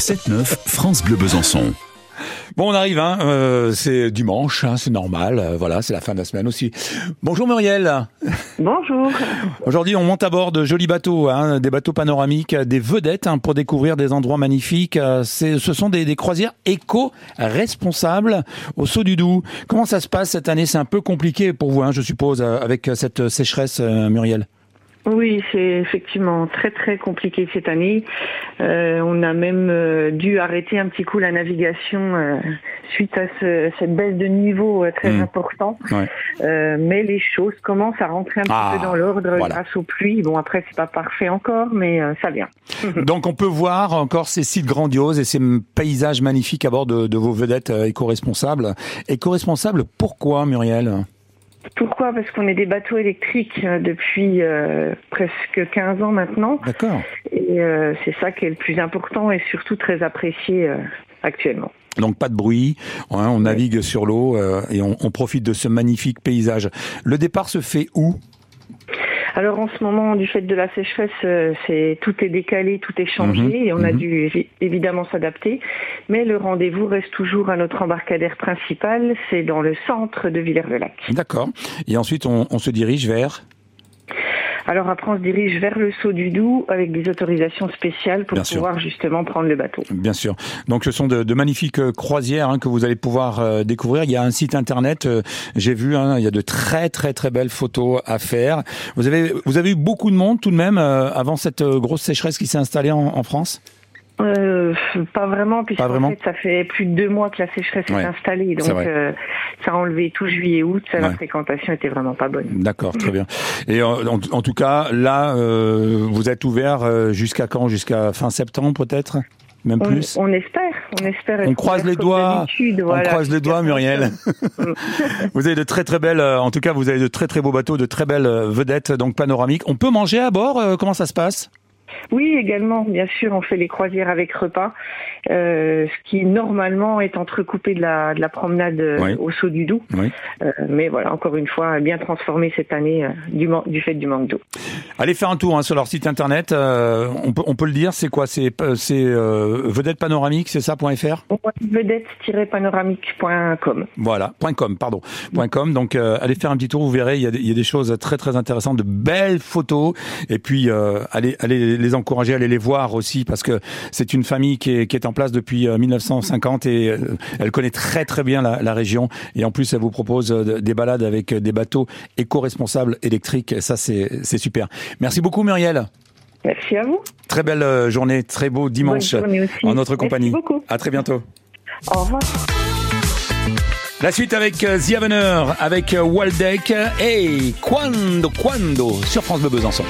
7-9, France Bleu Besançon. Bon, on arrive, hein, euh, c'est dimanche, hein, c'est normal, euh, voilà, c'est la fin de la semaine aussi. Bonjour Muriel. Bonjour. Aujourd'hui, on monte à bord de jolis bateaux, hein, des bateaux panoramiques, des vedettes hein, pour découvrir des endroits magnifiques. Euh, ce sont des, des croisières éco-responsables au Saut du Doubs. Comment ça se passe cette année? C'est un peu compliqué pour vous, hein, je suppose, avec cette sécheresse, euh, Muriel. Oui, c'est effectivement très très compliqué cette année. Euh, on a même euh, dû arrêter un petit coup la navigation euh, suite à ce, cette baisse de niveau euh, très Mm. important. Ouais. Euh, mais les choses commencent à rentrer un petit Ah, peu dans l'ordre voilà. grâce aux pluies. Bon, après c'est pas parfait encore, mais euh, ça vient. Donc on peut voir encore ces sites grandioses et ces paysages magnifiques à bord de, de vos vedettes éco-responsables. Éco-responsables, pourquoi Muriel? Pourquoi? Parce qu'on est des bateaux électriques euh, depuis euh, presque 15 ans maintenant. D'accord. Et euh, c'est ça qui est le plus important et surtout très apprécié euh, actuellement. Donc pas de bruit, hein, on navigue sur l'eau et on, on profite de ce magnifique paysage. Le départ se fait où? Alors en ce moment, du fait de la sécheresse, euh, c'est tout est décalé, tout est changé Mhm, et on a mhm. dû évi- évidemment s'adapter. Mais le rendez-vous reste toujours à notre embarcadère principal, c'est dans le centre de Villers-le-Lac. D'accord. Et ensuite on, on se dirige vers Alors après, on se dirige vers le Saut du Doubs avec des autorisations spéciales pour Bien sûr. pouvoir justement prendre le bateau. Bien sûr. Donc ce sont de, de magnifiques euh, croisières hein, que vous allez pouvoir euh, découvrir. Il y a un site internet, euh, j'ai vu, hein, il y a de très très très belles photos à faire. Vous avez vous avez eu beaucoup de monde tout de même euh, avant cette grosse sécheresse qui s'est installée en, en France? Euh, pas vraiment, fait, ça fait plus de deux mois que la sécheresse Ouais, est installée. Donc, euh, ça a enlevé tout juillet-août. La Ouais. fréquentation était vraiment pas bonne. D'accord, très bien. Et en, en tout cas, là, euh, vous êtes ouvert euh, jusqu'à quand? Jusqu'à fin septembre peut-être? Même On, plus? on espère, on espère. On croise les doigts. d'habitude, On voilà. croise les doigts, Muriel. vous avez de très très belles, euh, en tout cas, vous avez de très très beaux bateaux, de très belles euh, vedettes, donc panoramiques. On peut manger à bord Comment ça se passe? Oui, également, bien sûr, on fait les croisières avec repas, euh, ce qui normalement est entrecoupé de la, de la promenade euh, Oui. au saut du Doubs. Oui. Euh, mais voilà, encore une fois, bien transformé cette année euh, du, fait du manque d'eau. Allez faire un tour hein, sur leur site internet. on, peut, on peut le dire, c'est quoi? C'est c'est, vedette panoramique, c'est ça .fr Vedette-panoramique.com. Voilà, .com, pardon, .com. Donc, allez faire un petit tour, vous verrez, il y, a des, il y a des choses très très intéressantes, de belles photos. Et puis, allez, allez les encourager, allez les voir aussi, parce que c'est une famille qui est, qui est en place depuis euh, 1950 et euh, elle connaît très très bien la, la région. Et en plus, elle vous propose euh, des balades avec des bateaux éco-responsables électriques. Et ça, c'est super. Merci beaucoup, Muriel. Merci à vous. Très belle euh, journée, très beau dimanche en notre Merci compagnie. beaucoup. À très bientôt. Au revoir. La suite avec euh, The Avener, avec euh, Waldeck et Quando Quando sur France Bleu Besançon.